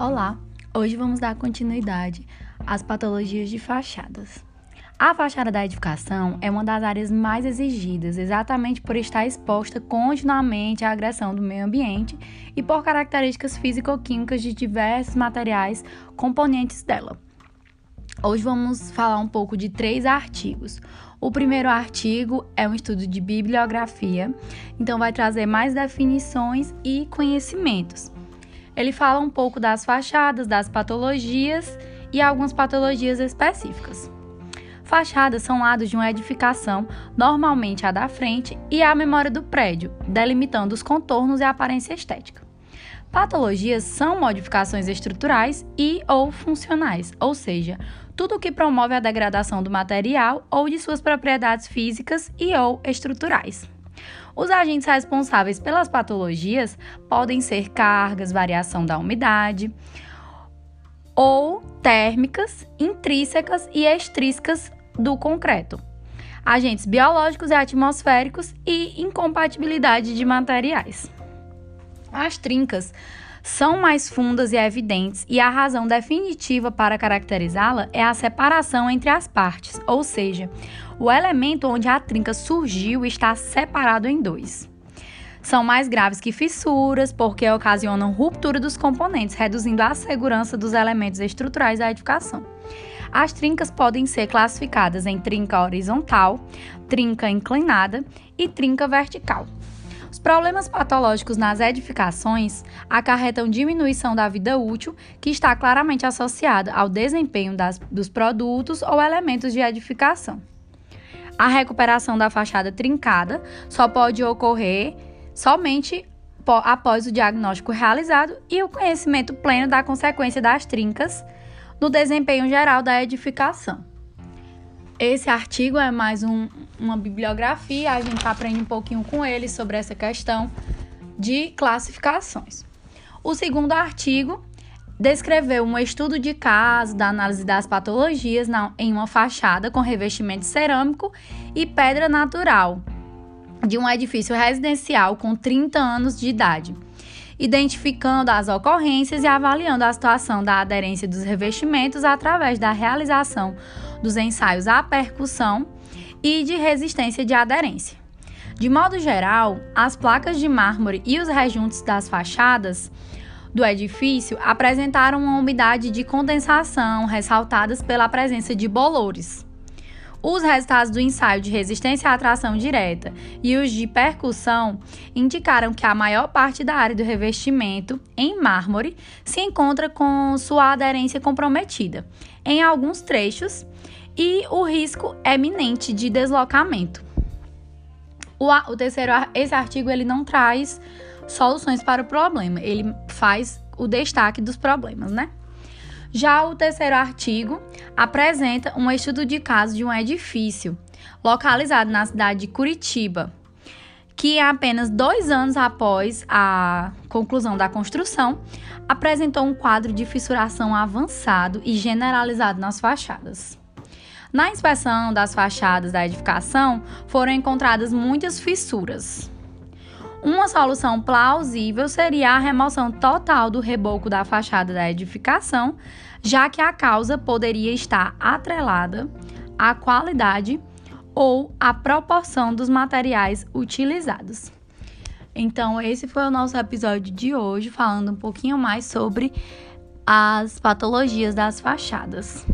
Olá, hoje vamos dar continuidade às patologias de fachadas. A fachada da edificação é uma das áreas mais exigidas, exatamente por estar exposta continuamente à agressão do meio ambiente e por características físico-químicas de diversos materiais componentes dela. Hoje vamos falar um pouco de três artigos. O primeiro artigo é um estudo de bibliografia, então vai trazer mais definições e conhecimentos. Ele fala um pouco das fachadas, das patologias e algumas patologias específicas. Fachadas são lados de uma edificação, normalmente a da frente, e a memória do prédio, delimitando os contornos e a aparência estética. Patologias são modificações estruturais e ou funcionais, ou seja, tudo o que promove a degradação do material ou de suas propriedades físicas e ou estruturais. Os agentes responsáveis pelas patologias podem ser cargas, variação da umidade, ou térmicas, intrínsecas e extrínsecas do concreto, agentes biológicos e atmosféricos e incompatibilidade de materiais. As trincas são mais fundas e evidentes, e a razão definitiva para caracterizá-la é a separação entre as partes, ou seja, o elemento onde a trinca surgiu está separado em dois. São mais graves que fissuras, porque ocasionam ruptura dos componentes, reduzindo a segurança dos elementos estruturais da edificação. As trincas podem ser classificadas em trinca horizontal, trinca inclinada e trinca vertical. Os problemas patológicos nas edificações acarretam diminuição da vida útil, que está claramente associada ao desempenho das, dos produtos ou elementos de edificação. A recuperação da fachada trincada só pode ocorrer somente após o diagnóstico realizado e o conhecimento pleno da consequência das trincas no desempenho geral da edificação. Esse artigo é mais um, uma bibliografia, a gente aprende um pouquinho com ele sobre essa questão de classificações. O segundo artigo descreveu um estudo de caso da análise das patologias na, em uma fachada com revestimento cerâmico e pedra natural de um edifício residencial com 30 anos de idade, identificando as ocorrências e avaliando a situação da aderência dos revestimentos através da realização dos ensaios à percussão e de resistência de aderência. De modo geral, as placas de mármore e os rejuntos das fachadas do edifício apresentaram uma umidade de condensação ressaltadas pela presença de bolores. Os resultados do ensaio de resistência à atração direta e os de percussão indicaram que a maior parte da área do revestimento em mármore se encontra com sua aderência comprometida. Em alguns trechos, e o risco eminente de deslocamento. O, o terceiro, esse artigo ele não traz soluções para o problema, ele faz o destaque dos problemas, né? Já o terceiro artigo apresenta um estudo de caso de um edifício localizado na cidade de Curitiba, que apenas dois anos após a conclusão da construção apresentou um quadro de fissuração avançado e generalizado nas fachadas. Na inspeção das fachadas da edificação, foram encontradas muitas fissuras. Uma solução plausível seria a remoção total do reboco da fachada da edificação, já que a causa poderia estar atrelada à qualidade ou à proporção dos materiais utilizados. Então, esse foi o nosso episódio de hoje, falando um pouquinho mais sobre as patologias das fachadas.